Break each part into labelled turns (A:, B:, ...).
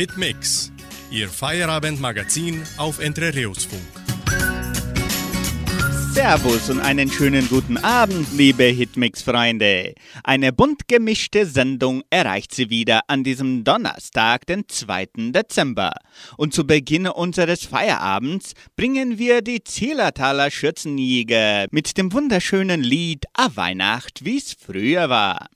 A: Hitmix, Ihr Feierabendmagazin auf Entre Rios Funk.
B: Servus und einen schönen guten Abend, liebe Hitmix-Freunde. Eine bunt gemischte Sendung erreicht Sie wieder an diesem Donnerstag, den 2. Dezember. Und zu Beginn unseres Feierabends bringen wir die Zillertaler Schürzenjäger mit dem wunderschönen Lied A Weihnacht, wie's früher war.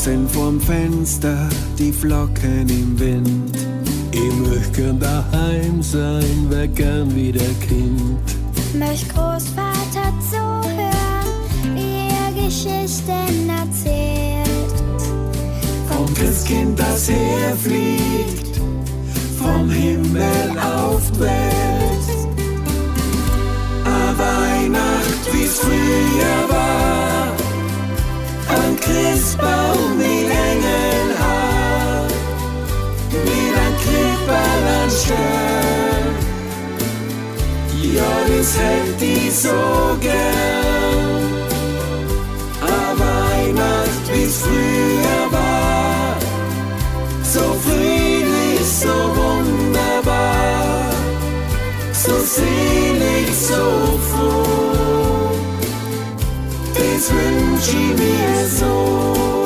C: Draußen vorm Fenster die Flocken im Wind. Ich möcht gern daheim sein, wär gern wieder Kind.
D: Möcht Großvater zuhören, wie er Geschichten erzählt.
C: Vom Christkind, das herfliegt, vom Himmel auf die Welt. A Weihnacht, wie's früher war, Christbaum mit Engelhaar, mit ein Kripperl an Stern. Ja, das hätt ich so gern. A Weihnacht, wie's früher war, so friedlich, so wunderbar, so selig, so froh. Das wünsch ich mir so.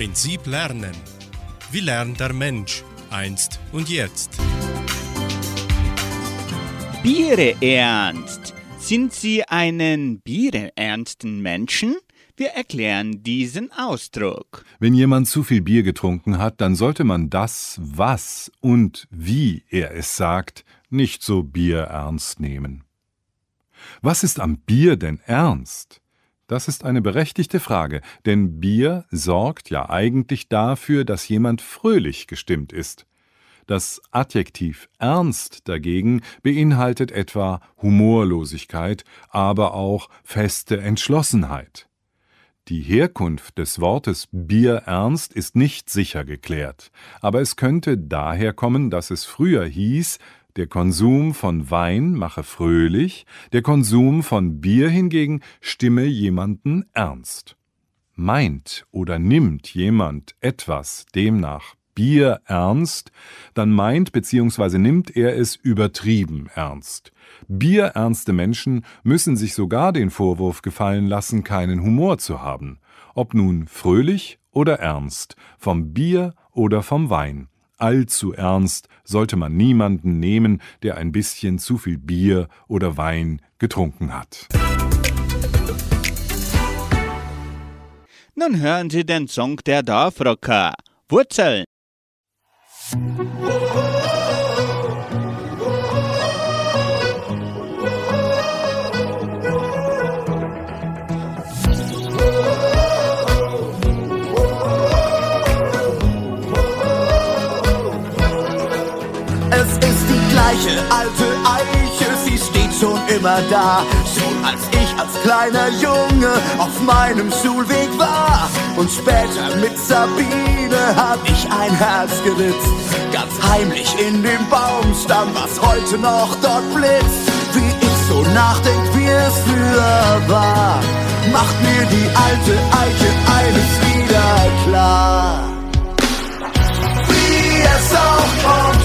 A: Prinzip Lernen. Wie lernt der Mensch einst und jetzt?
B: Biere ernst. Sind Sie einen biereernsten Menschen? Wir erklären diesen Ausdruck.
E: Wenn jemand zu viel Bier getrunken hat, dann sollte man das, was und wie er es sagt, nicht so bierernst nehmen. Was ist am Bier denn ernst? Das ist eine berechtigte Frage, denn Bier sorgt ja eigentlich dafür, dass jemand fröhlich gestimmt ist. Das Adjektiv ernst dagegen beinhaltet etwa Humorlosigkeit, aber auch feste Entschlossenheit. Die Herkunft des Wortes Bierernst ist nicht sicher geklärt, aber es könnte daher kommen, dass es früher hieß, der Konsum von Wein mache fröhlich, der Konsum von Bier hingegen stimme jemanden ernst. Meint oder nimmt jemand etwas demnach Bier ernst, dann meint bzw. nimmt er es übertrieben ernst. Bierernste Menschen müssen sich sogar den Vorwurf gefallen lassen, keinen Humor zu haben, ob nun fröhlich oder ernst, vom Bier oder vom Wein. Allzu ernst sollte man niemanden nehmen, der ein bisschen zu viel Bier oder Wein getrunken hat.
B: Nun hören Sie den Song der Dorfrocker. Wurzeln.
F: Gleiche alte Eiche, sie steht schon immer da. Schon als ich als kleiner Junge auf meinem Schulweg war. Und später mit Sabine hab ich ein Herz geritzt. Ganz heimlich in dem Baumstamm, was heute noch dort blitzt. Wie ich so nachdenk, wie es früher war, macht mir die alte Eiche eines wieder klar. Wie es auch kommt,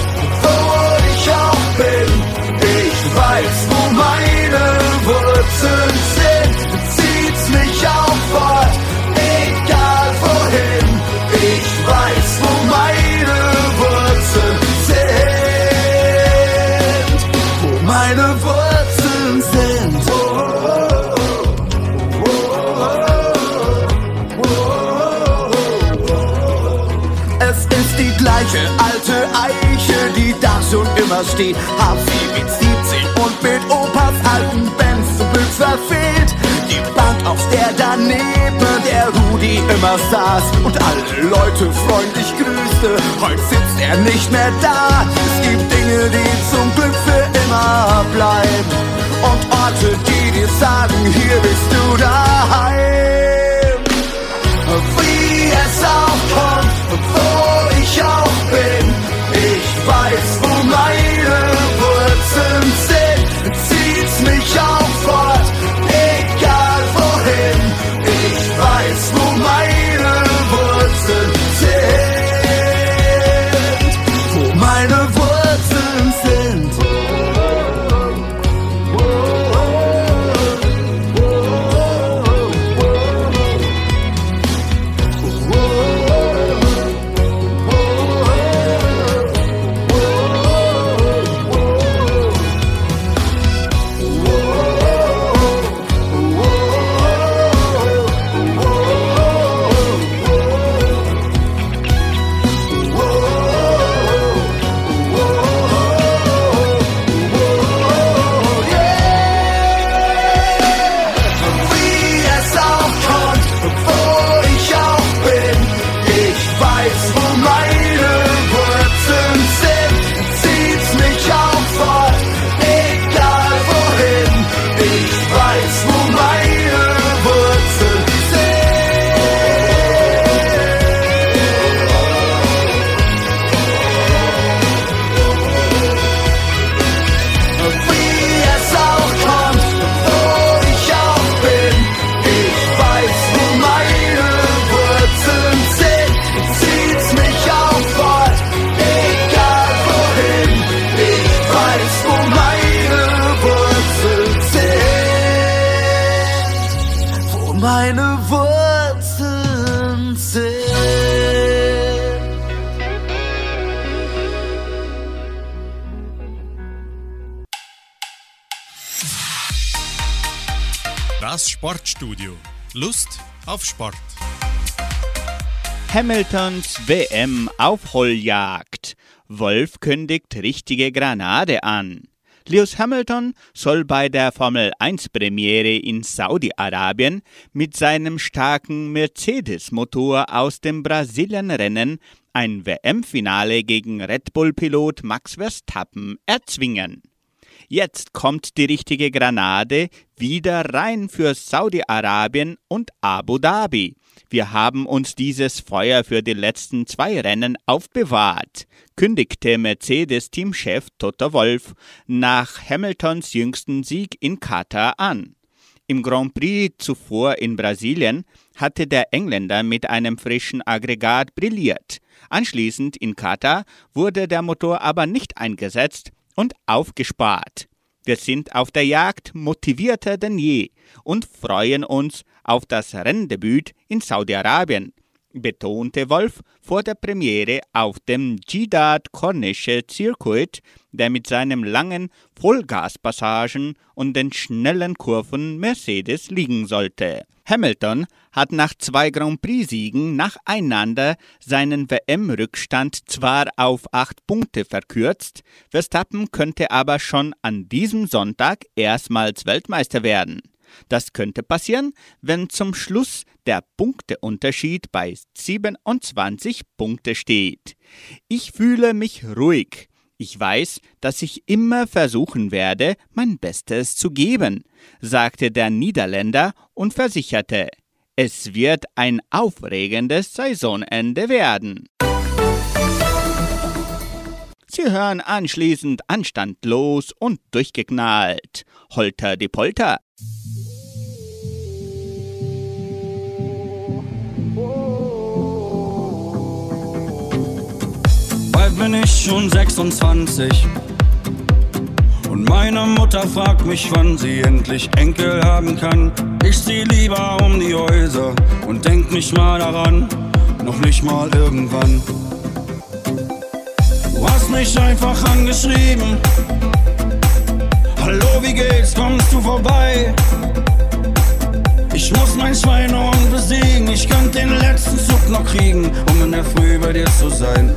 F: weiß, wo meine Wurzeln sind. Zieht's mich auch fort, egal wohin. Ich weiß, wo meine Wurzeln sind. Wo meine Wurzeln sind. Es ist die gleiche alte Eiche, die da schon immer steht. Glück verfehlt. Die Bank, auf der daneben der Rudi immer saß und alle Leute freundlich grüßte. Heute sitzt er nicht mehr da. Es gibt Dinge, die zum Glück für immer bleiben. Und Orte, die dir sagen, hier bist du daheim wie es auch kommt, wo ich auch bin. Ich weiß, wo meine Wurzeln
A: Sport.
B: Hamiltons WM Aufholjagd. Wolf kündigt richtige Granate an. Lewis Hamilton soll bei der Formel 1 Premiere in Saudi-Arabien mit seinem starken Mercedes-Motor aus dem Brasilien-Rennen ein WM-Finale gegen Red Bull-Pilot Max Verstappen erzwingen. Jetzt kommt die richtige Granate wieder rein für Saudi-Arabien und Abu Dhabi. Wir haben uns dieses Feuer für die letzten zwei Rennen aufbewahrt, kündigte Mercedes-Teamchef Toto Wolff nach Hamiltons jüngsten Sieg in Katar an. Im Grand Prix zuvor in Brasilien hatte der Engländer mit einem frischen Aggregat brilliert. Anschließend in Katar wurde der Motor aber nicht eingesetzt und aufgespart. Wir sind auf der Jagd motivierter denn je und freuen uns auf das Renndebüt in Saudi-Arabien betonte Wolf vor der Premiere auf dem Jeddah Corniche Circuit, der mit seinen langen Vollgaspassagen und den schnellen Kurven Mercedes liegen sollte. Hamilton hat nach zwei Grand Prix-Siegen nacheinander seinen WM-Rückstand zwar auf acht Punkte verkürzt, Verstappen könnte aber schon an diesem Sonntag erstmals Weltmeister werden. Das könnte passieren, wenn zum Schluss der Punkteunterschied bei 27 Punkte steht. Ich fühle mich ruhig. Ich weiß, dass ich immer versuchen werde, mein Bestes zu geben, sagte der Niederländer und versicherte, es wird ein aufregendes Saisonende werden. Sie hören anschließend anstandlos und durchgeknallt. Holter die Polter.
G: Bin ich schon 26. Und meine Mutter fragt mich, wann sie endlich Enkel haben kann. Ich zieh lieber um die Häuser und denk nicht mal daran, noch nicht mal irgendwann. Du hast mich einfach angeschrieben. Hallo, wie geht's? Kommst du vorbei? Ich muss mein Schweinehund besiegen. Ich könnte den letzten Zug noch kriegen, um in der Früh bei dir zu sein.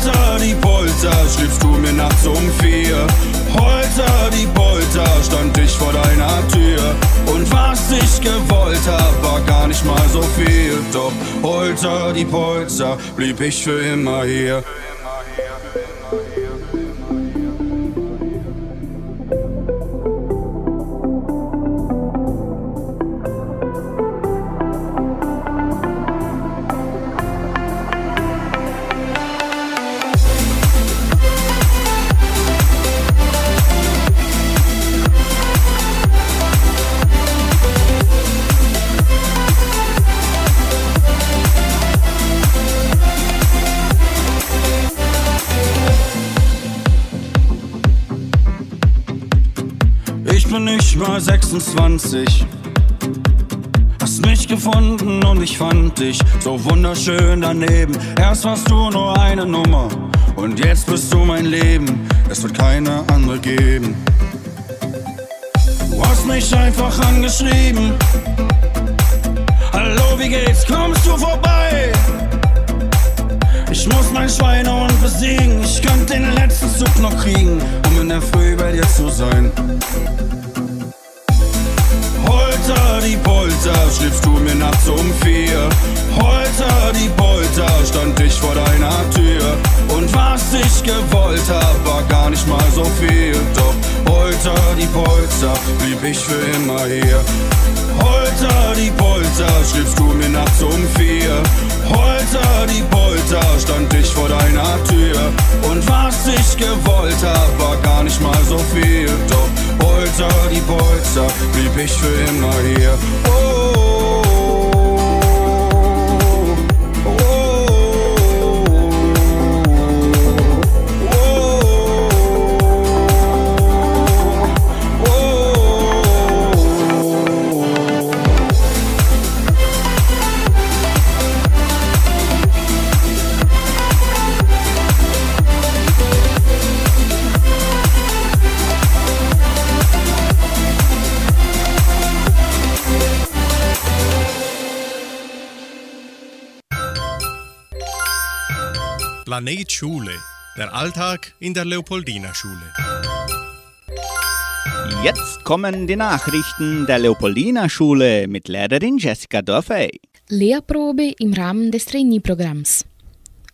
G: Holter die Polter, schliffst du mir nachts um vier. Holter die Polter, stand ich vor deiner Tür. Und was ich gewollt hab, war gar nicht mal so viel. Doch Holter die Polter, blieb ich für immer hier. 26. Hast mich gefunden und ich fand dich so wunderschön daneben. Erst warst du nur eine Nummer und jetzt bist du mein Leben. Es wird keine andere geben. Du hast mich einfach angeschrieben. Hallo, wie geht's? Kommst du vorbei? Ich muss mein Schweinehund besiegen. Ich könnte den letzten Zug noch kriegen, um in der Früh bei dir zu sein. Die Polter, schliffst du mir nachts um vier. Holter die Polter, stand ich vor deiner Tür. Und was ich gewollt hab, war gar nicht mal so viel. Doch Holter die Polter, blieb ich für immer hier. Holter die Polter, schriebst du mir nachts um vier. Holter die Polter, stand ich vor deiner Tür. Und was ich gewollt hab, war gar nicht mal so viel. Doch Holter die Polter, blieb ich für immer hier. Oh.
A: Planet Schule, der Alltag in der Leopoldina Schule.
B: Jetzt kommen die Nachrichten der Leopoldina Schule mit Lehrerin Jessica Dorfey.
H: Lehrprobe im Rahmen des Trainee-Programms.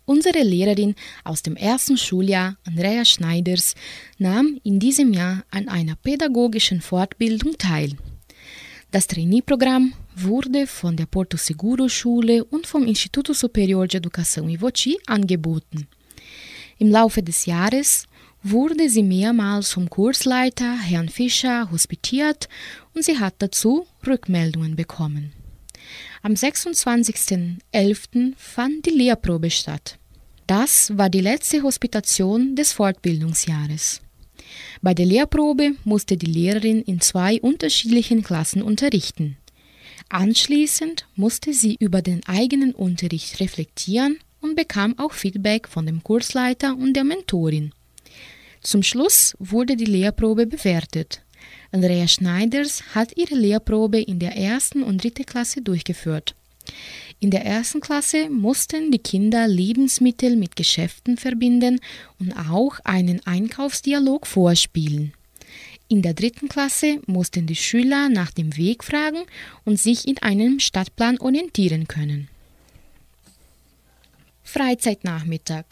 H: Unsere Lehrerin aus dem ersten Schuljahr, Andrea Schneiders, nahm in diesem Jahr an einer pädagogischen Fortbildung teil. Das Trainee-Programm wurde von der Porto Seguro Schule und vom Instituto Superior de Educação Ivoti angeboten. Im Laufe des Jahres wurde sie mehrmals vom Kursleiter Herrn Fischer hospitiert und sie hat dazu Rückmeldungen bekommen. Am 26.11. fand die Lehrprobe statt. Das war die letzte Hospitation des Fortbildungsjahres. Bei der Lehrprobe musste die Lehrerin in zwei unterschiedlichen Klassen unterrichten. Anschließend musste sie über den eigenen Unterricht reflektieren und bekam auch Feedback von dem Kursleiter und der Mentorin. Zum Schluss wurde die Lehrprobe bewertet. Andrea Schneiders hat ihre Lehrprobe in der ersten und dritten Klasse durchgeführt. In der ersten Klasse mussten die Kinder Lebensmittel mit Geschäften verbinden und auch einen Einkaufsdialog vorspielen. In der dritten Klasse mussten die Schüler nach dem Weg fragen und sich in einem Stadtplan orientieren können. Freizeitnachmittag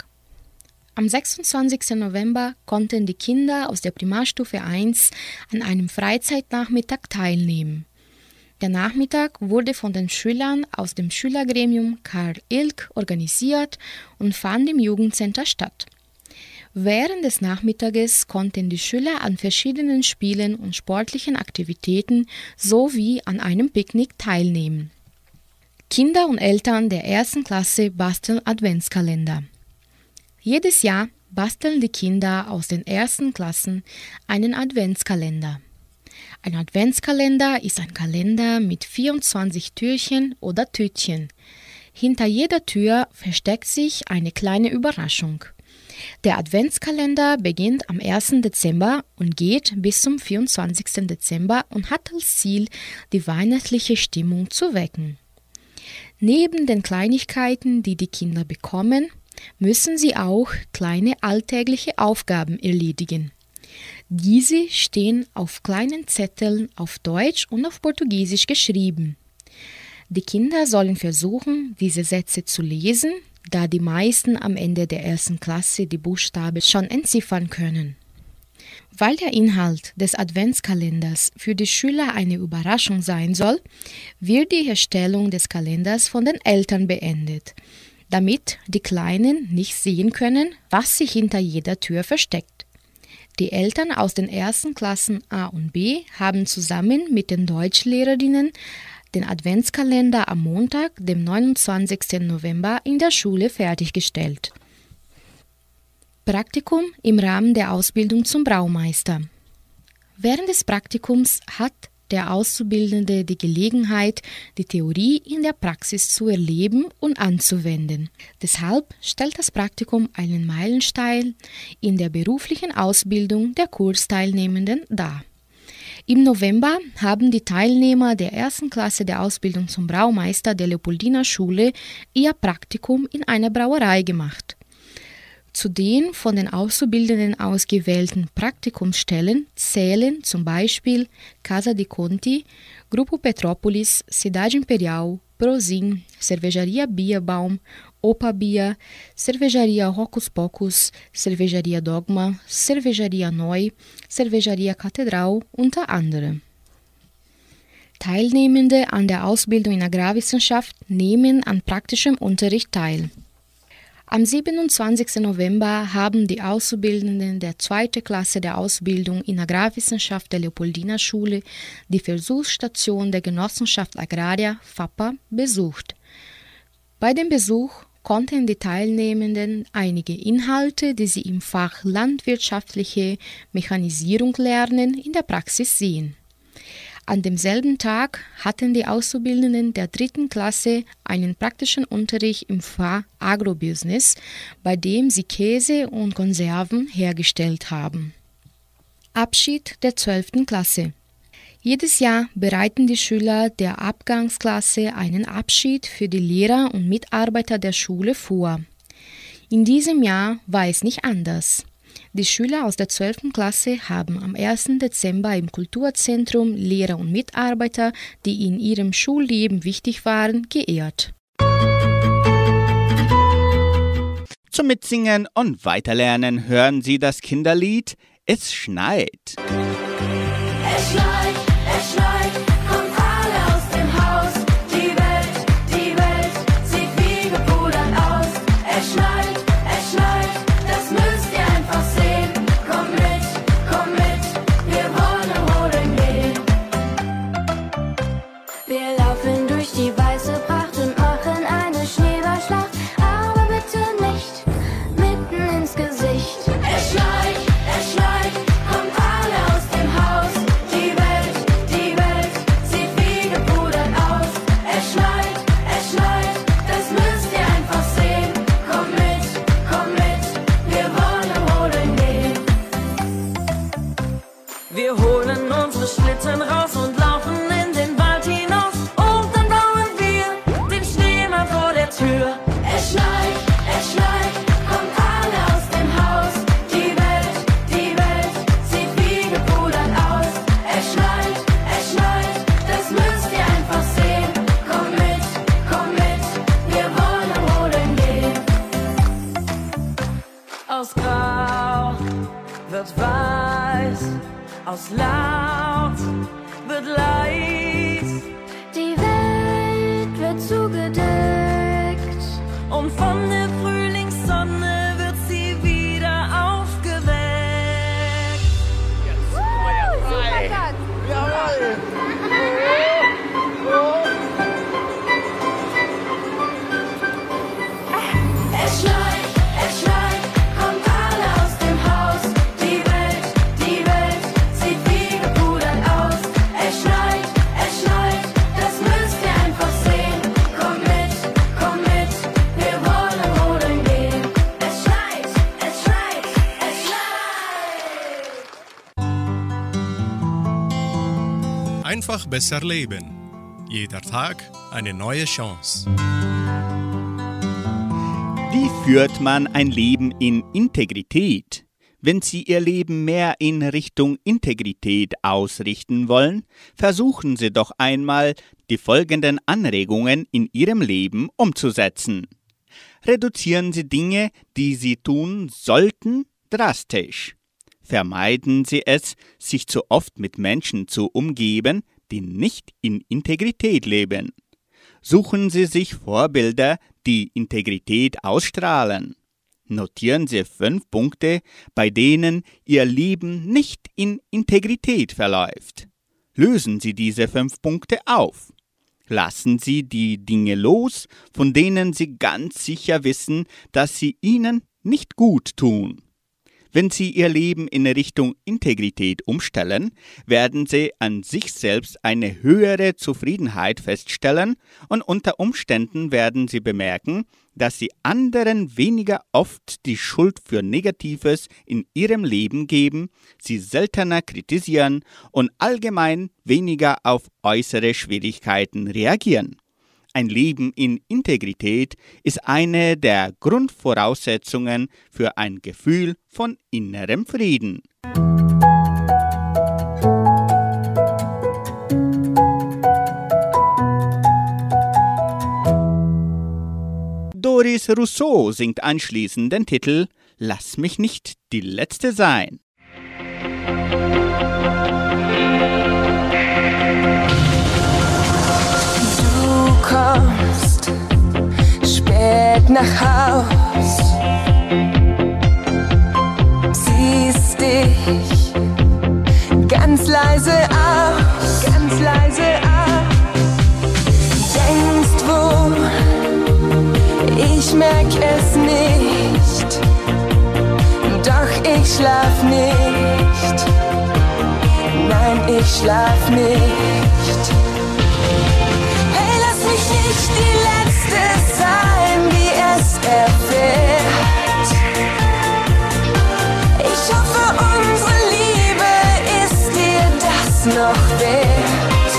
H: am 26. November konnten die Kinder aus der Primarstufe 1 an einem Freizeitnachmittag teilnehmen. Der Nachmittag wurde von den Schülern aus dem Schülergremium Karl Ilk organisiert und fand im Jugendcenter statt. Während des Nachmittages konnten die Schüler an verschiedenen Spielen und sportlichen Aktivitäten sowie an einem Picknick teilnehmen. Kinder und Eltern der ersten Klasse basteln Adventskalender. Jedes Jahr basteln die Kinder aus den ersten Klassen einen Adventskalender. Ein Adventskalender ist ein Kalender mit 24 Türchen oder Tütchen. Hinter jeder Tür versteckt sich eine kleine Überraschung. Der Adventskalender beginnt am 1. Dezember und geht bis zum 24. Dezember und hat als Ziel, die weihnachtliche Stimmung zu wecken. Neben den Kleinigkeiten, die die Kinder bekommen, müssen sie auch kleine alltägliche Aufgaben erledigen. Diese stehen auf kleinen Zetteln auf Deutsch und auf Portugiesisch geschrieben. Die Kinder sollen versuchen, diese Sätze zu lesen, da die meisten am Ende der ersten Klasse die Buchstaben schon entziffern können. Weil der Inhalt des Adventskalenders für die Schüler eine Überraschung sein soll, wird die Herstellung des Kalenders von den Eltern beendet damit die Kleinen nicht sehen können, was sich hinter jeder Tür versteckt. Die Eltern aus den ersten Klassen A und B haben zusammen mit den Deutschlehrerinnen den Adventskalender am Montag, dem 29. November, in der Schule fertiggestellt. Praktikum im Rahmen der Ausbildung zum Braumeister. Während des Praktikums hat der Auszubildende die Gelegenheit, die Theorie in der Praxis zu erleben und anzuwenden. Deshalb stellt das Praktikum einen Meilenstein in der beruflichen Ausbildung der Kursteilnehmenden dar. Im November haben die Teilnehmer der ersten Klasse der Ausbildung zum Braumeister der Leopoldina Schule ihr Praktikum in einer Brauerei gemacht. Zu den von den Auszubildenden ausgewählten Praktikumsstellen zählen zum Beispiel Casa di Conti, Grupo Petropolis, Cidade Imperial, Prozin, Cervejaria Bierbaum, Opa Bia, Cervejaria Rocos Pocos, Cervejaria Dogma, Cervejaria Neu, Cervejaria Katedral unter anderem. Teilnehmende an der Ausbildung in Agrarwissenschaft nehmen an praktischem Unterricht teil. Am 27. November haben die Auszubildenden der zweiten Klasse der Ausbildung in Agrarwissenschaft der Leopoldina Schule die Versuchsstation der Genossenschaft Agraria FAPA besucht. Bei dem Besuch konnten die Teilnehmenden einige Inhalte, die sie im Fach landwirtschaftliche Mechanisierung lernen, in der Praxis sehen. An demselben Tag hatten die Auszubildenden der dritten Klasse einen praktischen Unterricht im Fach Agrobusiness, bei dem sie Käse und Konserven hergestellt haben. Abschied der 12. Klasse jedes Jahr bereiten die Schüler der Abgangsklasse einen Abschied für die Lehrer und Mitarbeiter der Schule vor. In diesem Jahr war es nicht anders. Die Schüler aus der 12. Klasse haben am 1. Dezember im Kulturzentrum Lehrer und Mitarbeiter, die in ihrem Schulleben wichtig waren, geehrt.
B: Zum Mitsingen und Weiterlernen hören Sie das Kinderlied Es schneit.
I: Es schneit, es schneit,
A: besser leben. Jeder Tag eine neue Chance.
B: Wie führt man ein Leben in Integrität? Wenn Sie Ihr Leben mehr in Richtung Integrität ausrichten wollen, versuchen Sie doch einmal, die folgenden Anregungen in Ihrem Leben umzusetzen. Reduzieren Sie Dinge, die Sie tun sollten, drastisch. Vermeiden Sie es, sich zu oft mit Menschen zu umgeben, die nicht in Integrität leben. Suchen Sie sich Vorbilder, die Integrität ausstrahlen. Notieren Sie fünf Punkte, bei denen Ihr Leben nicht in Integrität verläuft. Lösen Sie diese fünf Punkte auf. Lassen Sie die Dinge los, von denen Sie ganz sicher wissen, dass sie Ihnen nicht gut tun. Wenn Sie Ihr Leben in Richtung Integrität umstellen, werden Sie an sich selbst eine höhere Zufriedenheit feststellen und unter Umständen werden Sie bemerken, dass Sie anderen weniger oft die Schuld für Negatives in Ihrem Leben geben, Sie seltener kritisieren und allgemein weniger auf äußere Schwierigkeiten reagieren. Ein Leben in Integrität ist eine der Grundvoraussetzungen für ein Gefühl von innerem Frieden. Doris Rousseau singt anschließend den Titel Lass mich nicht die Letzte sein.
J: Nach Haus, siehst dich ganz leise aus, ganz leise aus, denkst wo, ich merk es nicht, doch ich schlaf nicht, nein, ich schlaf nicht. Hey, lass mich nicht die Letzte sein, Ich hoffe, unsere Liebe ist dir das noch wert.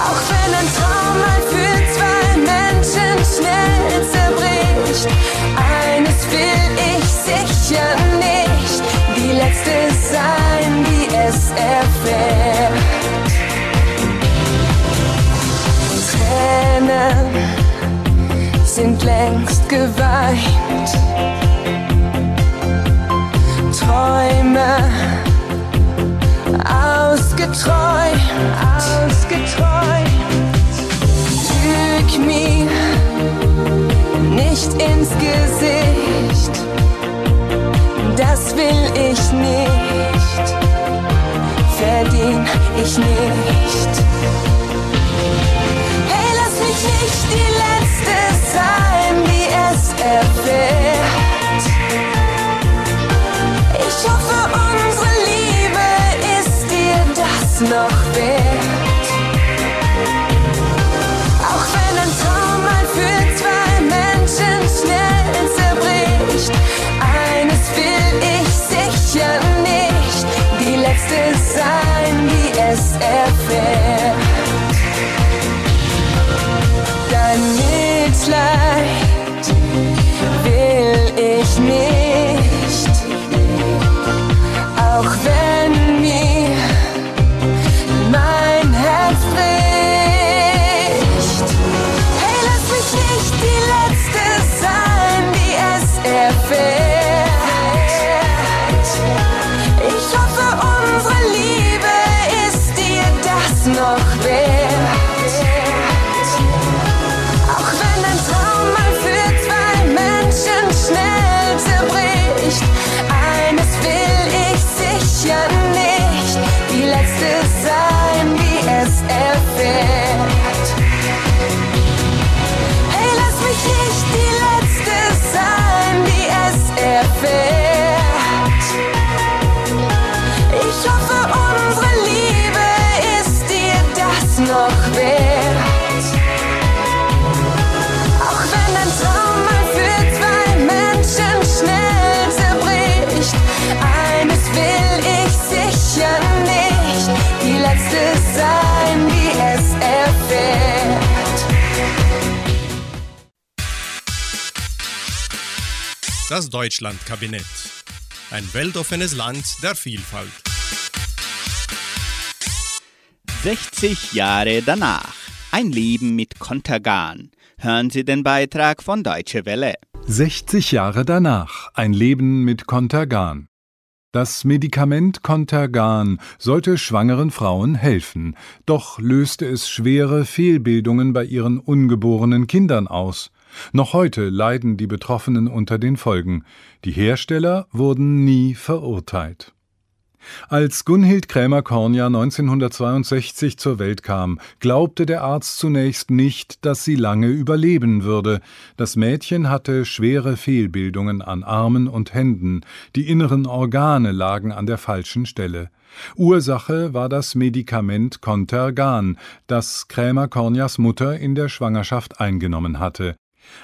J: Auch wenn ein Traum mal für zwei Menschen schnell zerbricht, eines will ich sicher nicht, die Letzte sein, die es erfährt. Tränen sind längst geweint. Träume ausgeträumt, ausgeträumt. Lüg mir nicht ins Gesicht, das will ich nicht, verdien ich nicht. Noch wert. Auch wenn ein Traum mal für zwei Menschen schnell zerbricht, eines will ich sicher nicht, die Letzte sein, die es erfährt. Die Das
A: Deutschlandkabinett. Ein weltoffenes Land der Vielfalt.
B: 60 Jahre danach. Ein Leben mit Kontergan. Hören Sie den Beitrag von Deutsche Welle.
E: 60 Jahre danach. Ein Leben mit Contergan. Das Medikament Contergan sollte schwangeren Frauen helfen, doch löste es schwere Fehlbildungen bei ihren ungeborenen Kindern aus. Noch heute leiden die Betroffenen unter den Folgen. Die Hersteller wurden nie verurteilt. Als Gunhild Krämer-Kornja 1962 zur Welt kam, glaubte der Arzt zunächst nicht, dass sie lange überleben würde. Das Mädchen hatte schwere Fehlbildungen an Armen und Händen, die inneren Organe lagen an der falschen Stelle. Ursache war das Medikament Contergan, das Krämer-Kornjas Mutter in der Schwangerschaft eingenommen hatte.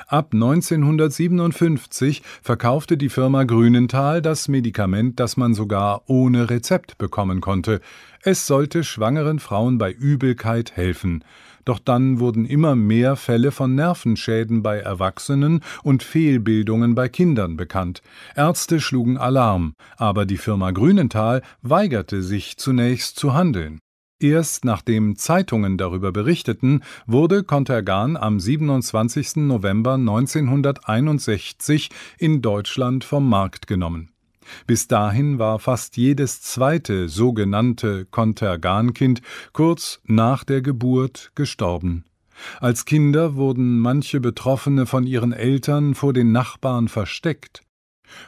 E: Ab 1957 verkaufte die Firma Grünenthal das Medikament, das man sogar ohne Rezept bekommen konnte. Es sollte schwangeren Frauen bei Übelkeit helfen. Doch dann wurden immer mehr Fälle von Nervenschäden bei Erwachsenen und Fehlbildungen bei Kindern bekannt. Ärzte schlugen Alarm, aber die Firma Grünenthal weigerte sich zunächst zu handeln. Erst nachdem Zeitungen darüber berichteten, wurde Contergan am 27. November 1961 in Deutschland vom Markt genommen. Bis dahin war fast jedes zweite sogenannte Contergan-Kind kurz nach der Geburt gestorben. Als Kinder wurden manche Betroffene von ihren Eltern vor den Nachbarn versteckt.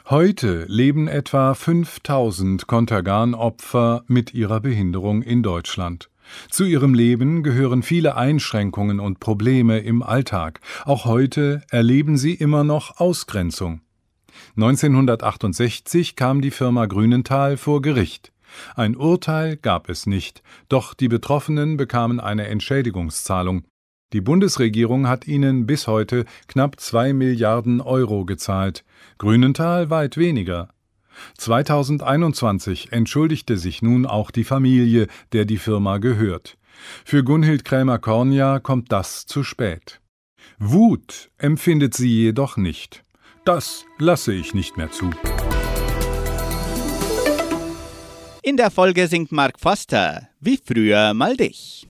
E: Heute leben etwa 5000 Contergan-Opfer mit ihrer Behinderung in Deutschland. Zu ihrem Leben gehören viele Einschränkungen und Probleme im Alltag. Auch heute erleben sie immer noch Ausgrenzung. 1968 kam die Firma Grünenthal vor Gericht. Ein Urteil gab es nicht, doch die Betroffenen bekamen eine Entschädigungszahlung. Die Bundesregierung hat ihnen bis heute knapp zwei Milliarden Euro gezahlt, Grünenthal weit weniger. 2021 entschuldigte sich nun auch die Familie, der die Firma gehört. Für Gunhild Krämer-Kornja kommt das zu spät. Wut empfindet sie jedoch nicht. Das lasse ich nicht mehr zu.
B: In der Folge singt Mark Foster Wie früher mal dich.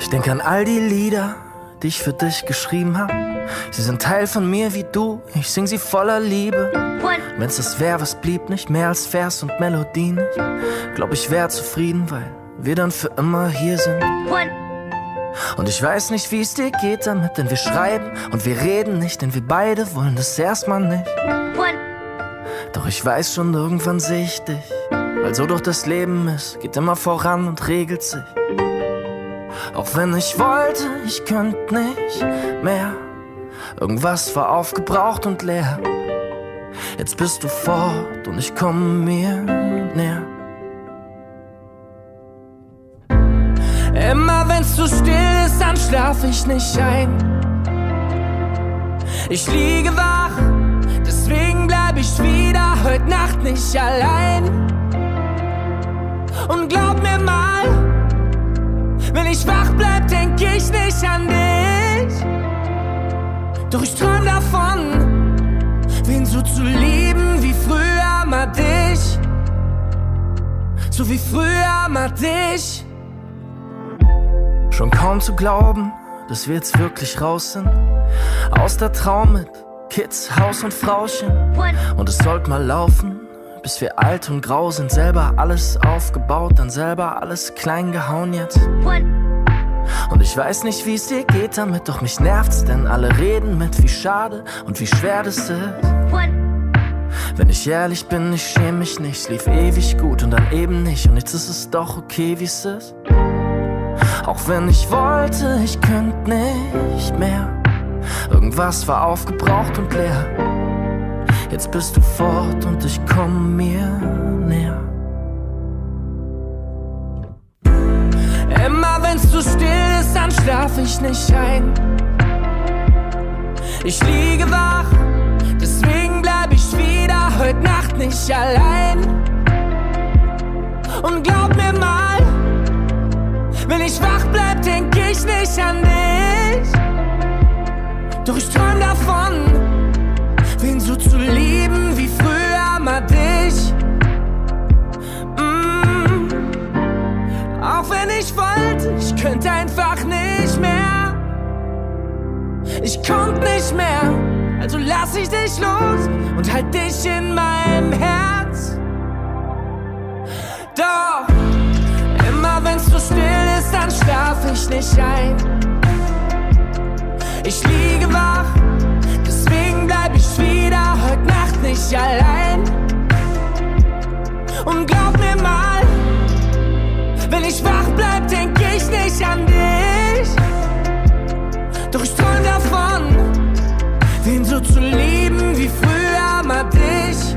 F: Ich denke an all die Lieder, die ich für dich geschrieben hab. Sie sind Teil von mir wie du, ich sing sie voller Liebe. Wenn's das wär, was blieb nicht mehr als Vers und Melodie nicht. Glaub ich wär zufrieden, weil wir dann für immer hier sind. Und ich weiß nicht, wie es dir geht damit, denn wir schreiben und wir reden nicht, denn wir beide wollen das erstmal nicht. Doch ich weiß schon, irgendwann seh ich dich, weil so doch das Leben ist, geht immer voran und regelt sich. Auch wenn ich wollte, ich könnte nicht mehr. Irgendwas war aufgebraucht und leer. Jetzt bist du fort und ich komme mir näher. Immer wenn's zu still ist, dann schlaf ich nicht ein. Ich liege wach, deswegen bleib ich wieder heute Nacht nicht allein. Und glaub mir mal, wenn ich wach bleib, denk ich nicht an dich. Doch ich träum davon, wen so zu lieben wie früher mal dich. So wie früher mal dich. Schon kaum zu glauben, dass wir jetzt wirklich raus sind. Aus der Traum mit Kids, Haus und Frauchen. Und es sollte mal laufen, bis wir alt und grau sind. Selber alles aufgebaut, dann selber alles klein gehauen jetzt. Und ich weiß nicht, wie es dir geht damit, doch mich nervt's, denn alle reden mit, wie schade und wie schwer das ist. Wenn ich ehrlich bin, ich schäme mich nicht, lief ewig gut und dann eben nicht. Und jetzt ist es doch okay, wie es ist. Auch wenn ich wollte, ich könnte nicht mehr. Irgendwas war aufgebraucht und leer. Jetzt bist du fort und ich komm mir näher. Immer wenn's zu still ist, dann schlaf ich nicht ein. Ich liege wach, deswegen bleib ich wieder heute Nacht nicht allein.
K: Und glaub mir mal, wenn ich wach bleib, denk ich nicht an dich. Doch ich träum davon, so zu lieben wie früher mal dich. Mm. Auch wenn ich wollte, ich könnte einfach nicht mehr. Ich konnt nicht mehr, also lass ich dich los und halt dich in meinem Herz. Doch immer wenn's so still ist, dann schlaf ich nicht ein. Ich liege wach, wieder heute Nacht nicht allein. Und glaub mir mal, wenn ich wach bleib, denk ich nicht an dich. Doch ich träum davon, wen so zu lieben wie früher mal dich.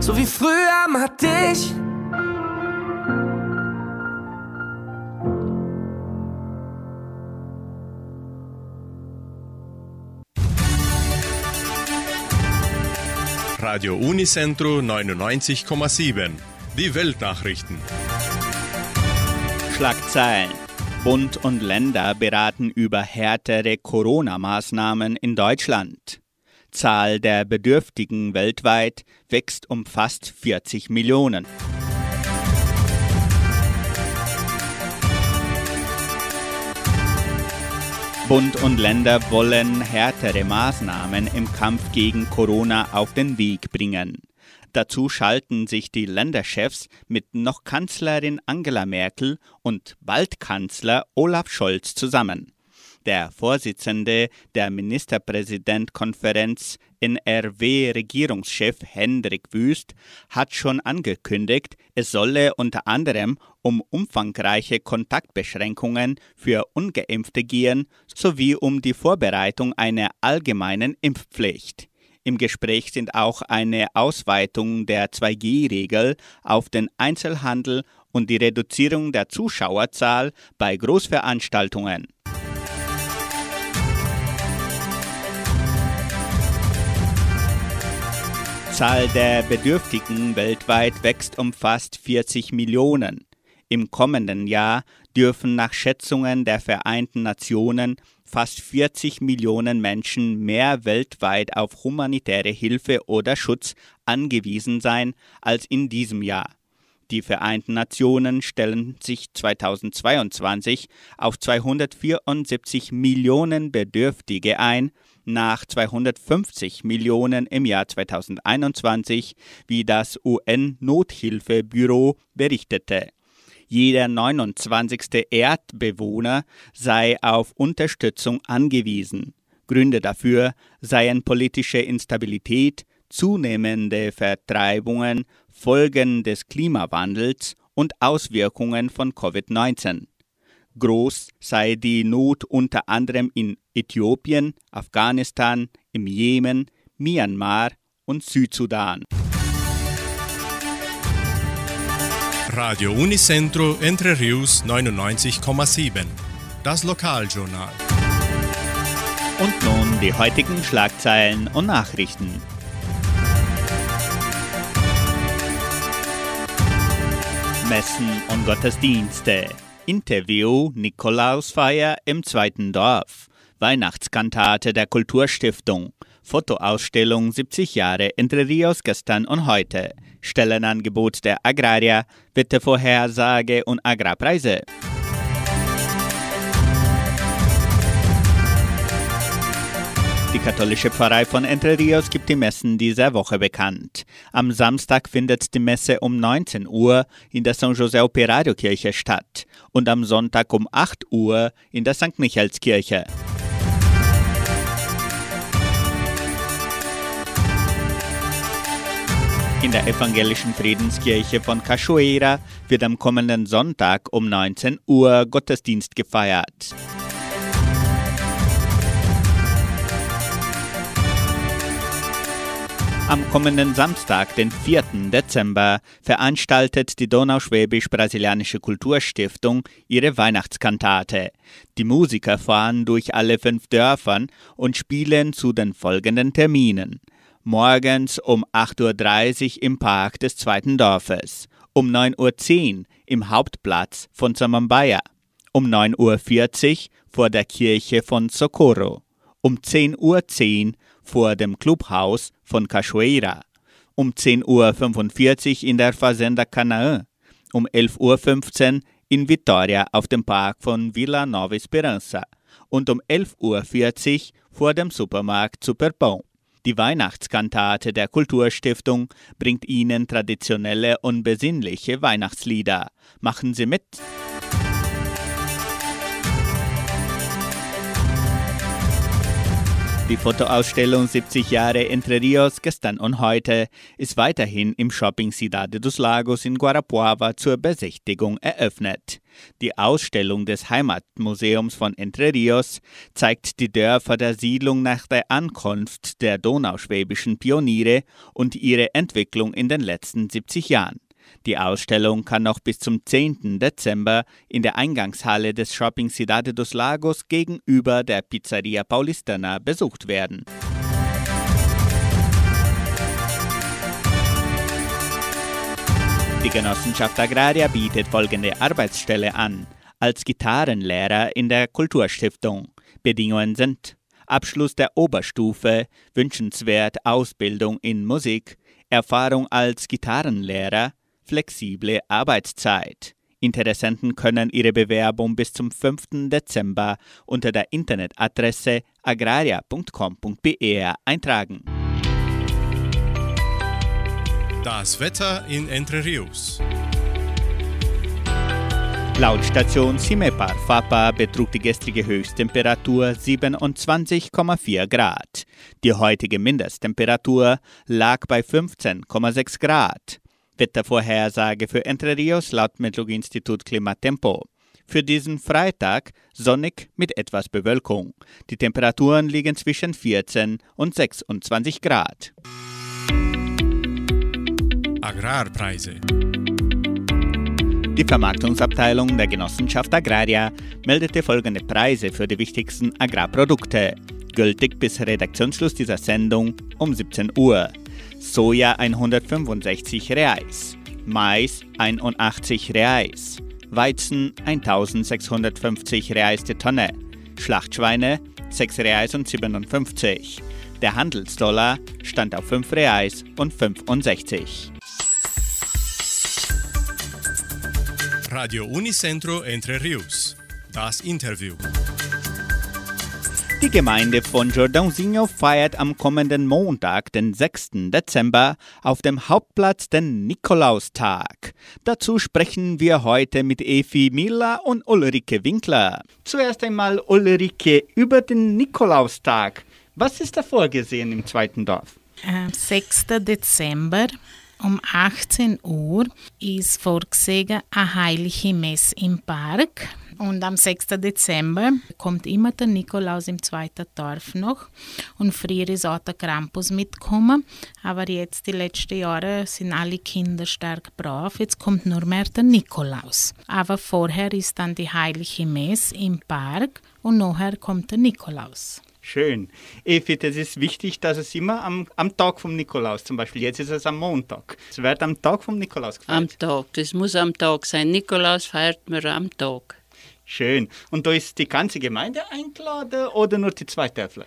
K: So wie früher mal dich.
A: Radio Unicentro 99,7. Die Weltnachrichten.
B: Schlagzeilen. Bund und Länder beraten über härtere Corona-Maßnahmen in Deutschland. Zahl der Bedürftigen weltweit wächst um fast 40 Millionen. Bund und Länder wollen härtere Maßnahmen im Kampf gegen Corona auf den Weg bringen. Dazu schalten sich die Länderchefs mit noch Kanzlerin Angela Merkel und bald Kanzler Olaf Scholz zusammen. Der Vorsitzende der Ministerpräsidentkonferenz NRW-Regierungschef Hendrik Wüst hat schon angekündigt, es solle unter anderem um umfangreiche Kontaktbeschränkungen für ungeimpfte gehen sowie um die Vorbereitung einer allgemeinen Impfpflicht. Im Gespräch sind auch eine Ausweitung der 2G-Regel auf den Einzelhandel und die Reduzierung der Zuschauerzahl bei Großveranstaltungen. Zahl der Bedürftigen weltweit wächst um fast 40 Millionen. Im kommenden Jahr dürfen nach Schätzungen der Vereinten Nationen fast 40 Millionen Menschen mehr weltweit auf humanitäre Hilfe oder Schutz angewiesen sein als in diesem Jahr. Die Vereinten Nationen stellen sich 2022 auf 274 Millionen Bedürftige ein, nach 250 Millionen im Jahr 2021, wie das UN-Nothilfebüro berichtete. Jeder 29. Erdbewohner sei auf Unterstützung angewiesen. Gründe dafür seien politische Instabilität, zunehmende Vertreibungen, Folgen des Klimawandels und Auswirkungen von Covid-19. Groß sei die Not unter anderem in Äthiopien, Afghanistan, im Jemen, Myanmar und Südsudan.
A: Radio Unicentro Entre Rius 99,7. Das Lokaljournal.
B: Und nun die heutigen Schlagzeilen und Nachrichten. Messen und Gottesdienste. Interview Nikolausfeier im zweiten Dorf. Weihnachtskantate der Kulturstiftung. Fotoausstellung 70 Jahre Entre Rios gestern und heute. Stellenangebot der Agraria, Wettervorhersage und Agrarpreise. Die katholische Pfarrei von Entre Rios gibt die Messen dieser Woche bekannt. Am Samstag findet die Messe um 19 Uhr in der San José Operario Kirche statt und am Sonntag um 8 Uhr in der St. Michaelskirche. In der evangelischen Friedenskirche von Cachoeira wird am kommenden Sonntag um 19 Uhr Gottesdienst gefeiert. Am kommenden Samstag, den 4. Dezember, veranstaltet die Donauschwäbisch-Brasilianische Kulturstiftung ihre Weihnachtskantate. Die Musiker fahren durch alle fünf Dörfern und spielen zu den folgenden Terminen. Morgens um 8.30 Uhr im Park des zweiten Dorfes. um 9.10 Uhr im Hauptplatz von Samambaya, um 9.40 Uhr vor der Kirche von Socorro, um 10.10 Uhr vor dem Clubhaus von Cachoeira, um 10.45 Uhr in der Fazenda Canaã, um 11.15 Uhr in Vitória auf dem Park von Vila Nova Esperança und um 11.40 Uhr vor dem Supermarkt Superbom. Die Weihnachtskantate der Kulturstiftung bringt Ihnen traditionelle und besinnliche Weihnachtslieder. Machen Sie mit! Die Fotoausstellung 70 Jahre Entre Rios gestern und heute ist weiterhin im Shopping Cidade dos Lagos in Guarapuava zur Besichtigung eröffnet. Die Ausstellung des Heimatmuseums von Entre Rios zeigt die Dörfer der Siedlung nach der Ankunft der donauschwäbischen Pioniere und ihre Entwicklung in den letzten 70 Jahren. Die Ausstellung kann noch bis zum 10. Dezember in der Eingangshalle des Shopping Cidade dos Lagos gegenüber der Pizzeria Paulistana besucht werden. Die Genossenschaft Agraria bietet folgende Arbeitsstelle an. Als Gitarrenlehrer in der Kulturstiftung. Bedingungen sind Abschluss der Oberstufe, wünschenswert Ausbildung in Musik, Erfahrung als Gitarrenlehrer, flexible Arbeitszeit. Interessenten können ihre Bewerbung bis zum 5. Dezember unter der Internetadresse agraria.com.br eintragen.
A: Das Wetter in Entre Rios.
B: Laut Station Cimepar Fapa betrug die gestrige Höchsttemperatur 27,4 Grad. Die heutige Mindesttemperatur lag bei 15,6 Grad. Wettervorhersage für Entre Rios laut Metlog-Institut Klimatempo. Für diesen Freitag sonnig mit etwas Bewölkung. Die Temperaturen liegen zwischen 14 und 26 Grad.
A: Agrarpreise.
B: Die Vermarktungsabteilung der Genossenschaft Agraria meldete folgende Preise für die wichtigsten Agrarprodukte, gültig bis Redaktionsschluss dieser Sendung um 17 Uhr. Soja 165 Reais, Mais 81 Reais, Weizen 1650 Reais die Tonne, Schlachtschweine 6 Reais und 57. Der Handelsdollar stand auf 5 Reais und 65.
A: Radio Unicentro Entre Rios. Das Interview.
B: Die Gemeinde von Jordãozinho feiert am kommenden Montag, den 6. Dezember, auf dem Hauptplatz den Nikolaustag. Dazu sprechen wir heute mit Efi Miller und Ulrike Winkler. Zuerst einmal Ulrike über den Nikolaustag. Was ist da vorgesehen im zweiten Dorf?
L: Am 6. Dezember um 18 Uhr ist vorgesehen eine heilige Messe im Park. Und am 6. Dezember kommt immer der Nikolaus im zweiten Dorf noch. Und früher ist auch der Krampus mitgekommen. Aber jetzt, die letzten Jahre, sind alle Kinder stark brav. Jetzt kommt nur mehr der Nikolaus. Aber vorher ist dann die heilige Messe im Park und nachher kommt der Nikolaus.
B: Schön. Evi, das ist wichtig, dass es immer am, am Tag vom Nikolaus, zum Beispiel jetzt ist es am Montag, es wird am Tag vom Nikolaus gefeiert.
M: Am Tag, das muss am Tag sein. Nikolaus feiert man am Tag.
B: Schön. Und da ist die ganze Gemeinde eingeladen oder nur die zwei Dörfler?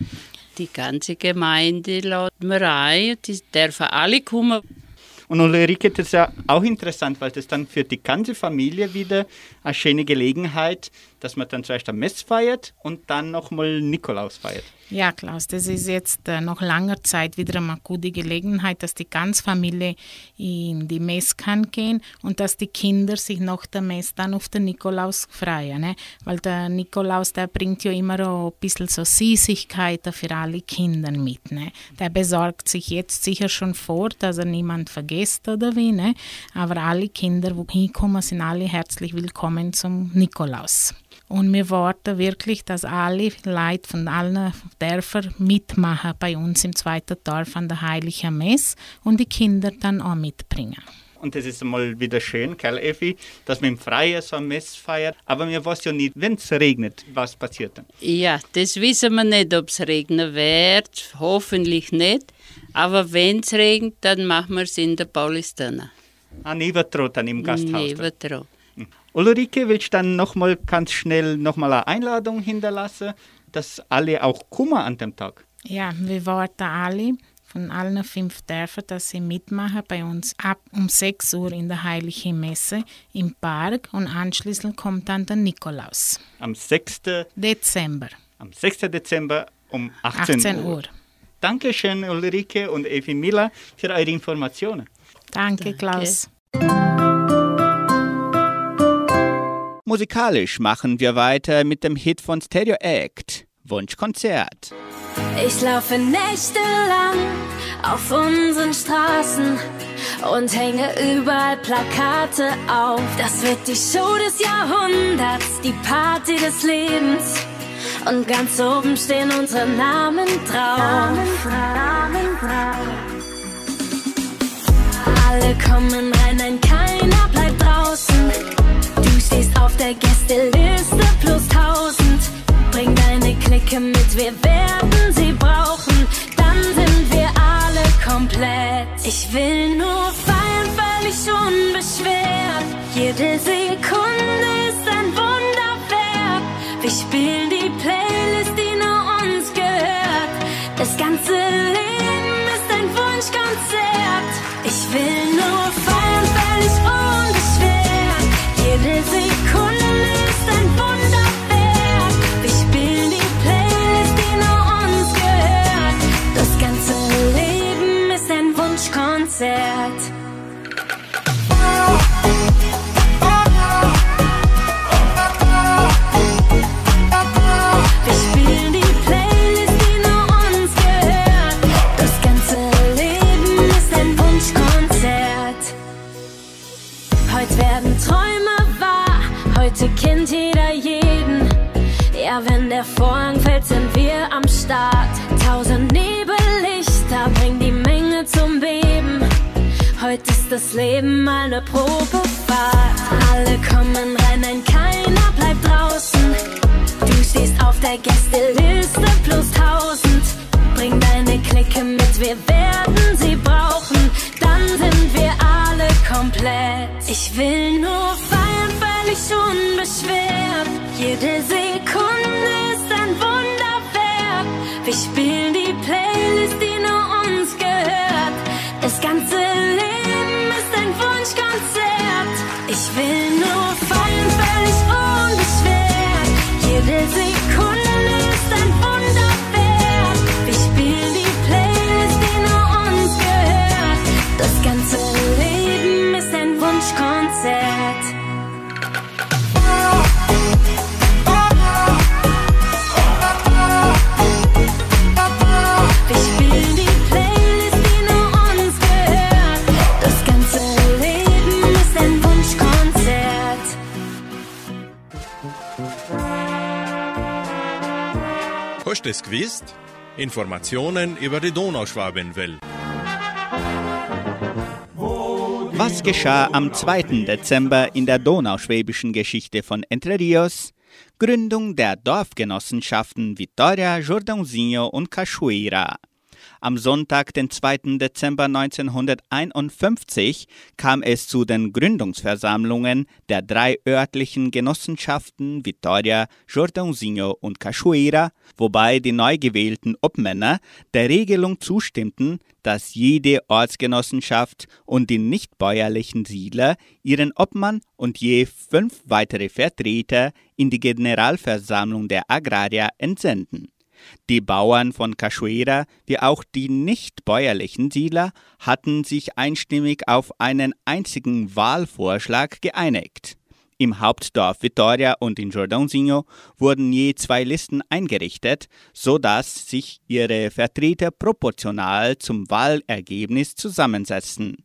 M: Die ganze Gemeinde wir ein, die dürfen alle kommen.
B: Und Ulrike, das ist ja auch interessant, weil das dann für die ganze Familie wieder eine schöne Gelegenheit, dass man dann zuerst am Mess feiert und dann nochmal Nikolaus feiert.
L: Ja, Klaus, das ist jetzt äh, nach langer Zeit wieder eine gute Gelegenheit, dass die ganze Familie in die Mess kann gehen und dass die Kinder sich nach der Mess dann auf den Nikolaus freuen. Ne? Weil der Nikolaus, der bringt ja immer ein bisschen so Süßigkeiten für alle Kinder mit. Ne? Der besorgt sich jetzt sicher schon vor, dass er niemand vergisst oder wie. Ne? Aber alle Kinder, die hinkommen, sind alle herzlich willkommen zum Nikolaus. Und wir warten wirklich, dass alle Leute von allen Dörfern mitmachen bei uns im zweiten Dorf an der Heiligen Mess und die Kinder dann auch mitbringen.
B: Und das ist mal wieder schön, gell, Effi, dass man im Freien so ein Mess feiert. Aber wir wissen ja nicht, wenn es regnet, was passiert dann.
M: Ja, das wissen wir nicht, ob es regnen wird. Hoffentlich nicht. Aber wenn es regnet, dann machen wir es in der Paulistana.
B: Ah, Nevertrot an im Gasthaus.
M: Nevertrot.
B: Ulrike, willst du dann nochmal ganz schnell nochmal eine Einladung hinterlassen, dass alle auch kommen an dem Tag?
L: Ja, wir warten alle von allen fünf Dörfern, dass sie mitmachen bei uns ab um 6 Uhr in der Heiligen Messe im Park und anschließend kommt dann der Nikolaus.
B: Am 6.
L: Dezember.
B: Am 6. Dezember um 18,
L: 18
B: Uhr.
L: Uhr.
B: Dankeschön, Ulrike und Evi Miller, für eure Informationen.
L: Danke, Klaus.
B: Musikalisch machen wir weiter mit dem Hit von Stereo Act, Wunschkonzert.
I: Ich laufe nächtelang auf unseren Straßen und hänge überall Plakate auf. Das wird die Show des Jahrhunderts, die Party des Lebens. Und ganz oben stehen unsere Namen drauf. Alle kommen rein, nein, keiner bleibt draußen. Stehst auf der Gästeliste plus tausend. Bring deine Clique mit, wir werden sie brauchen. Dann sind wir alle komplett. Ich will nur feiern, völlig unbeschwert. Jede Sekunde ist ein Wunderwerk. Wir spielen die Playlist, die nur uns gehört. Das ganze Leben ist ein Wunschkonzert. Ich will nur der Vorhang sind wir am Start. Tausend Nebellichter bringen die Menge zum Beben. Heute ist das Leben mal eine Probefahrt. Alle kommen rein, nein, keiner bleibt draußen. Du stehst auf der Gästeliste plus tausend. Bring deine Clique mit, wir werden sie brauchen. Dann sind wir alle komplett. Ich will nur feiern, völlig unbeschwert. Jede Sekunde ist ein Wunderwerk. Wir spielen die Playlist, die nur uns gehört. Das ganze Leben ist ein Wunschkonzert. Ich will nur feiern, völlig unbeschwert. Jede Sekunde
A: es gewusst? Informationen über die Donauschwabenwelle.
B: Was geschah am 2. Dezember in der donauschwäbischen Geschichte von Entre Rios? Gründung der Dorfgenossenschaften Vitoria, Jordãozinho und Cachoeira. Am Sonntag, den 2. Dezember 1951, kam es zu den Gründungsversammlungen der drei örtlichen Genossenschaften Vitoria, Jordãozinho und Cachoeira, wobei die neu gewählten Obmänner der Regelung zustimmten, dass jede Ortsgenossenschaft und die nichtbäuerlichen Siedler ihren Obmann und je fünf weitere Vertreter in die Generalversammlung der Agrarier entsenden. Die Bauern von Cachoeira wie auch die nicht bäuerlichen Siedler hatten sich einstimmig auf einen einzigen Wahlvorschlag geeinigt. Im Hauptdorf Vitoria und in Jordãozinho wurden je zwei Listen eingerichtet, so dass sich ihre Vertreter proportional zum Wahlergebnis zusammensetzten.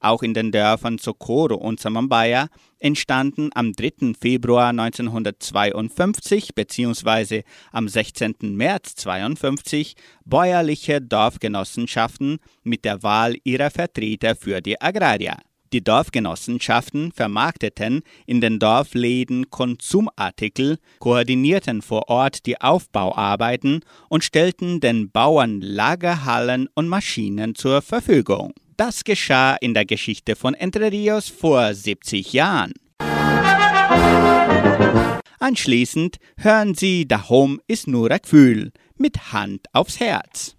B: Auch in den Dörfern Socorro und Samambaya entstanden am 3. Februar 1952 bzw. am 16. März 1952 bäuerliche Dorfgenossenschaften mit der Wahl ihrer Vertreter für die Agrarier. Die Dorfgenossenschaften vermarkteten in den Dorfläden Konsumartikel, koordinierten vor Ort die Aufbauarbeiten und stellten den Bauern Lagerhallen und Maschinen zur Verfügung. Das geschah in der Geschichte von Entre Rios vor 70 Jahren. Anschließend hören Sie Dahom ist nur ein Gefühl mit Hand aufs Herz.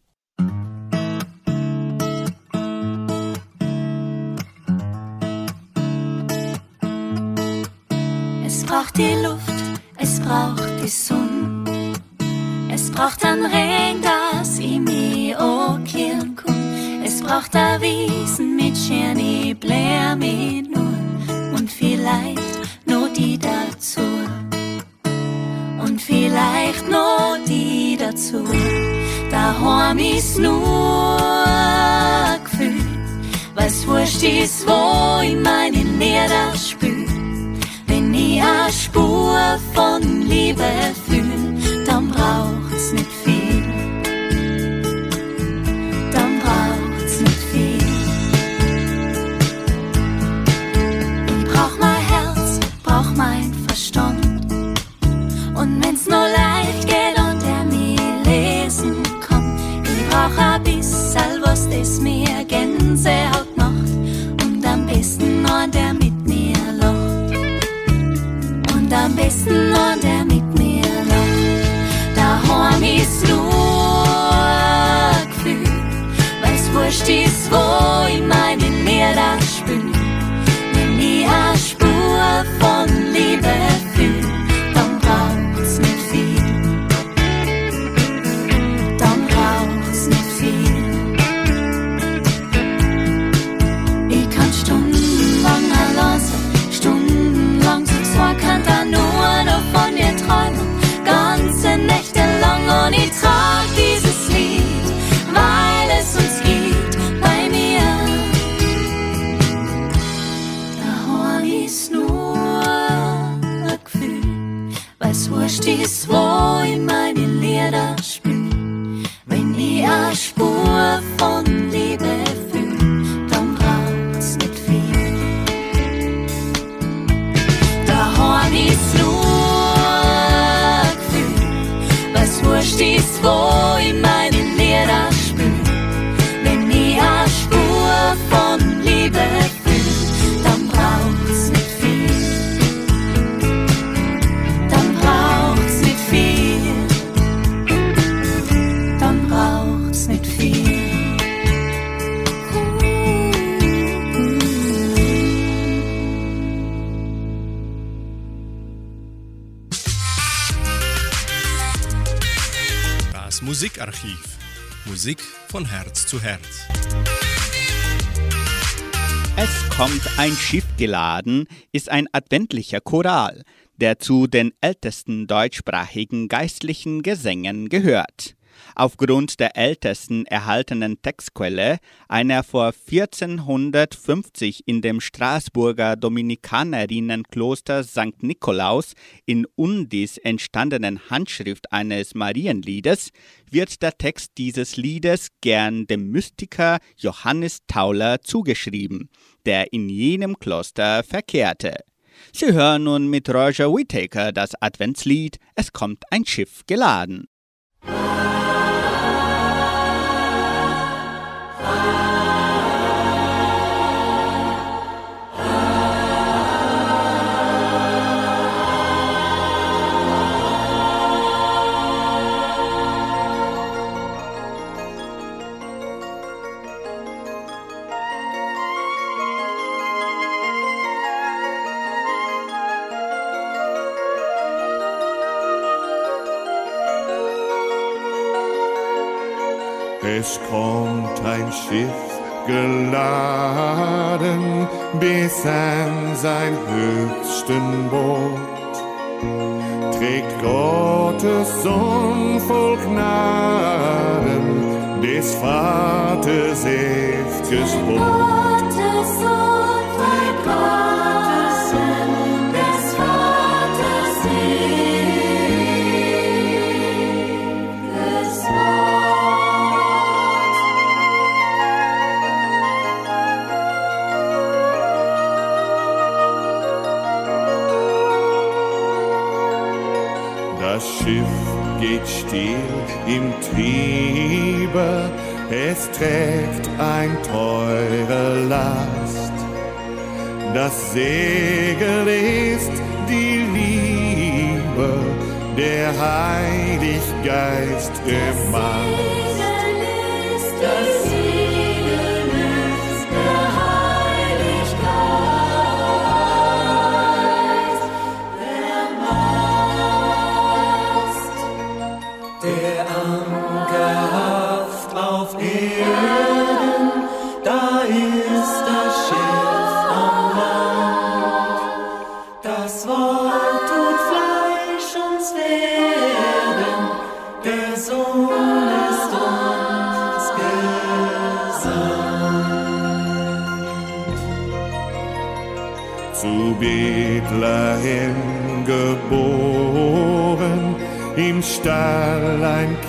N: Es braucht die Luft, es braucht die Sonne. Es braucht ein Regen, das ich mich okkieren kann. Es braucht Wiesen mit schöne Blär mit nur und vielleicht nur die dazu. Und vielleicht nur die dazu. Daheim ist nur Gefühl, was wurscht ist, wo ich meine Lieder spür. Wenn ich eine Spur von Liebe fühl, dann braucht's nicht Verstand. Und wenn's nur leicht geht und er mir lesen kann, ich brauch ein bisschen was, das mir Gänsehaut macht. Und am besten nur der mit mir lacht. Und am besten nur der mit mir lacht. Daheim ist nur Gefühl, weil's wurscht ist, wo ich meine Lieder spül. Wenn ich eine Spur von Liebe fühl, ist, wo ich meine Lieder spül. Wenn ich eine Spur von Liebe fühl, dann braucht's nicht viel. Daheim ist nur Gefühl, weil's wurscht ist, wo
A: Musikarchiv. Musik von Herz zu Herz.
B: Es kommt ein Schiff geladen ist ein adventlicher Choral, der zu den ältesten deutschsprachigen geistlichen Gesängen gehört. Aufgrund der ältesten erhaltenen Textquelle, einer vor 1450 in dem Straßburger Dominikanerinnenkloster St. Nikolaus in Undis entstandenen Handschrift eines Marienliedes, wird der Text dieses Liedes gern dem Mystiker Johannes Tauler zugeschrieben, der in jenem Kloster verkehrte. Sie hören nun mit Roger Whittaker das Adventslied Es kommt ein Schiff geladen.
O: Es kommt ein Schiff geladen bis an sein höchsten Boot, trägt Gottes Sohn voll Gnaden des Vaters ewiges Wort. Geht still im Triebe, es trägt ein teure Last. Das Segel ist die Liebe, der Heilig Geist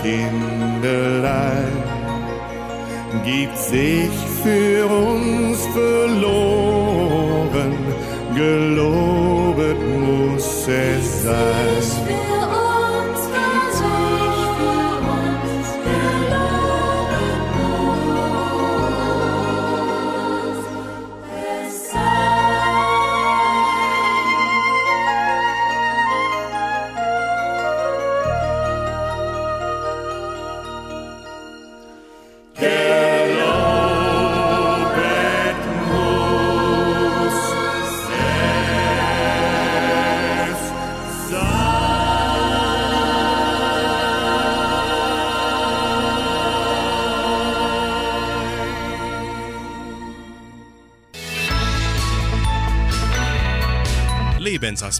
O: Kindelein, gibt sich für uns verloren, gelobet muss es sein.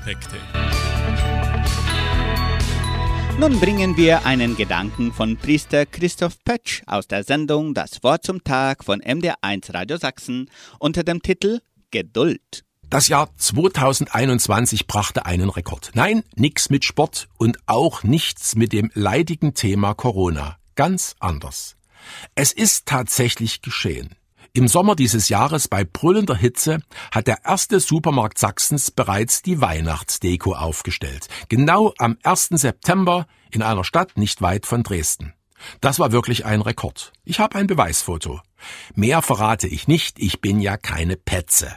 A: Lebensaspekte.
B: Nun bringen wir einen Gedanken von Priester Christoph Pötsch aus der Sendung Das Wort zum Tag von MDR1 Radio Sachsen unter dem Titel Geduld.
P: Das Jahr 2021 brachte einen Rekord. Nein, nix mit Sport und auch nichts mit dem leidigen Thema Corona. Ganz anders. Es ist tatsächlich geschehen. Im Sommer dieses Jahres bei brüllender Hitze hat der erste Supermarkt Sachsens bereits die Weihnachtsdeko aufgestellt. Genau am 1. September in einer Stadt nicht weit von Dresden. Das war wirklich ein Rekord. Ich habe ein Beweisfoto. Mehr verrate ich nicht, ich bin ja keine Petze.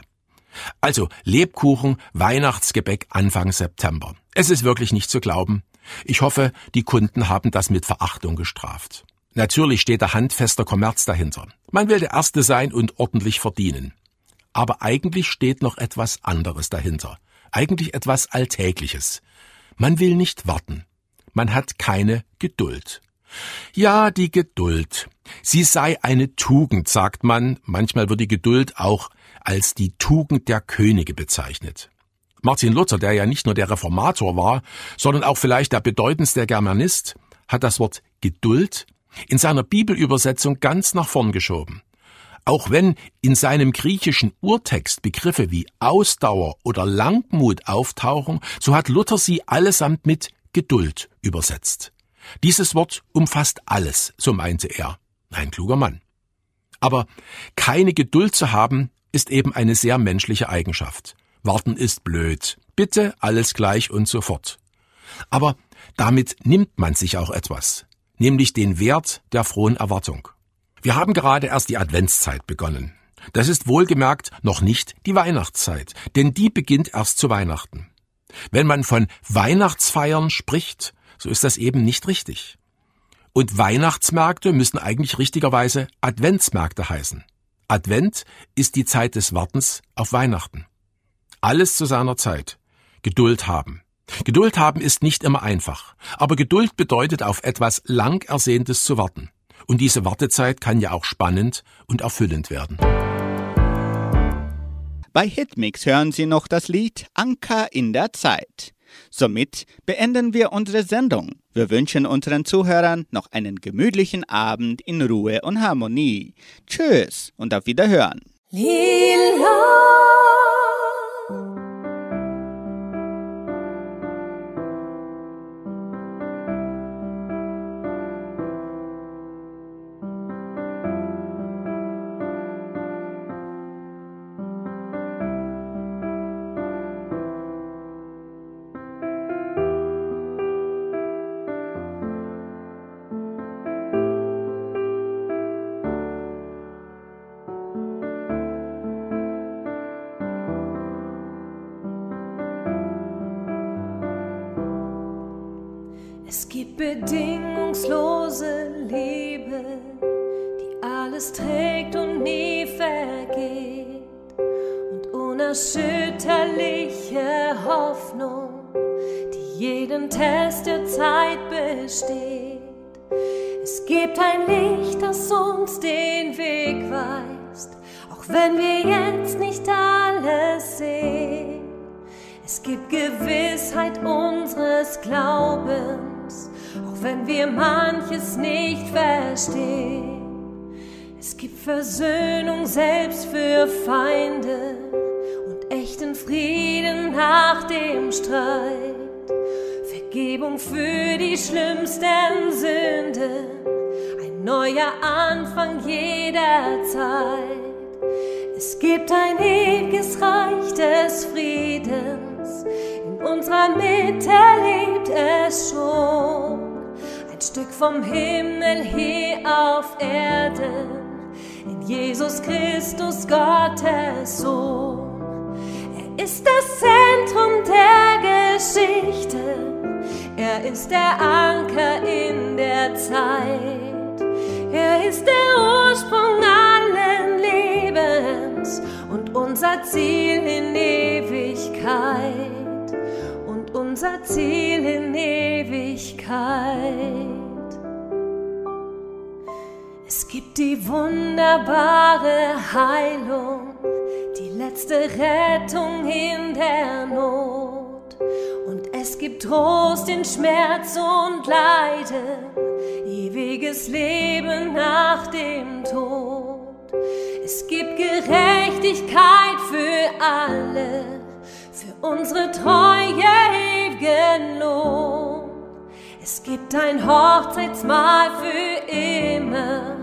P: Also Lebkuchen, Weihnachtsgebäck Anfang September. Es ist wirklich nicht zu glauben. Ich hoffe, die Kunden haben das mit Verachtung gestraft. Natürlich steht der handfester Kommerz dahinter. Man will der Erste sein und ordentlich verdienen. Aber eigentlich steht noch etwas anderes dahinter. Eigentlich etwas Alltägliches. Man will nicht warten. Man hat keine Geduld. Ja, die Geduld. Sie sei eine Tugend, sagt man. Manchmal wird die Geduld auch als die Tugend der Könige bezeichnet. Martin Luther, der ja nicht nur der Reformator war, sondern auch vielleicht der bedeutendste Germanist, hat das Wort Geduld in seiner Bibelübersetzung ganz nach vorn geschoben. Auch wenn in seinem griechischen Urtext Begriffe wie Ausdauer oder Langmut auftauchen, so hat Luther sie allesamt mit Geduld übersetzt. Dieses Wort umfasst alles, so meinte er. Ein kluger Mann. Aber keine Geduld zu haben, ist eben eine sehr menschliche Eigenschaft. Warten ist blöd. Bitte alles gleich und sofort. Aber damit nimmt man sich auch etwas, nämlich den Wert der frohen Erwartung. Wir haben gerade erst die Adventszeit begonnen. Das ist wohlgemerkt noch nicht die Weihnachtszeit, denn die beginnt erst zu Weihnachten. Wenn man von Weihnachtsfeiern spricht, so ist das eben nicht richtig. Und Weihnachtsmärkte müssen eigentlich richtigerweise Adventsmärkte heißen. Advent ist die Zeit des Wartens auf Weihnachten. Alles zu seiner Zeit. Geduld haben. Geduld haben ist nicht immer einfach, aber Geduld bedeutet auf etwas lang Ersehntes zu warten. Und diese Wartezeit kann ja auch spannend und erfüllend werden.
B: Bei Hitmix hören Sie noch das Lied Anker in der Zeit. Somit beenden wir unsere Sendung. Wir wünschen unseren Zuhörern noch einen gemütlichen Abend in Ruhe und Harmonie. Tschüss und auf Wiederhören.
I: Lila.
Q: Nicht verstehen. Es gibt Versöhnung selbst für Feinde und echten Frieden nach dem Streit. Vergebung für die schlimmsten Sünden, ein neuer Anfang jederzeit. Es gibt ein ewiges Reich des Friedens, in unserer Mitte lebt es schon. Ein Stück vom Himmel hier auf Erden, in Jesus Christus Gottes Sohn. Er ist das Zentrum der Geschichte, er ist der Anker in der Zeit, er ist der Ursprung allen Lebens und unser Ziel in Ewigkeit. Unser Ziel in Ewigkeit. Es gibt die wunderbare Heilung, die letzte Rettung in der Not. Und es gibt Trost in Schmerz und Leiden, ewiges Leben nach dem Tod. Es gibt Gerechtigkeit für alle, für unsere treue ewigen Lohn. Es gibt ein Hochzeitsmahl für immer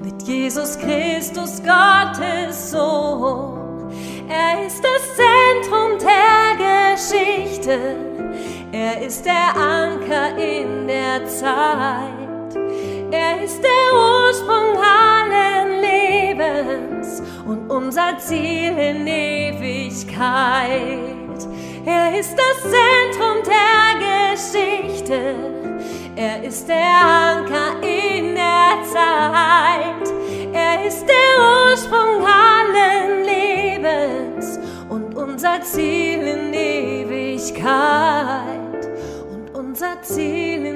Q: mit Jesus Christus, Gottes Sohn. Er ist das Zentrum der Geschichte, er ist der Anker in der Zeit, er ist der Ursprung allen Lebens und unser Ziel in Ewigkeit. Er ist das Zentrum der Geschichte, er ist der Anker in der Zeit, er ist der Ursprung allen Lebens und unser Ziel in Ewigkeit. Und unser Ziel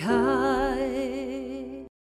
Q: kind.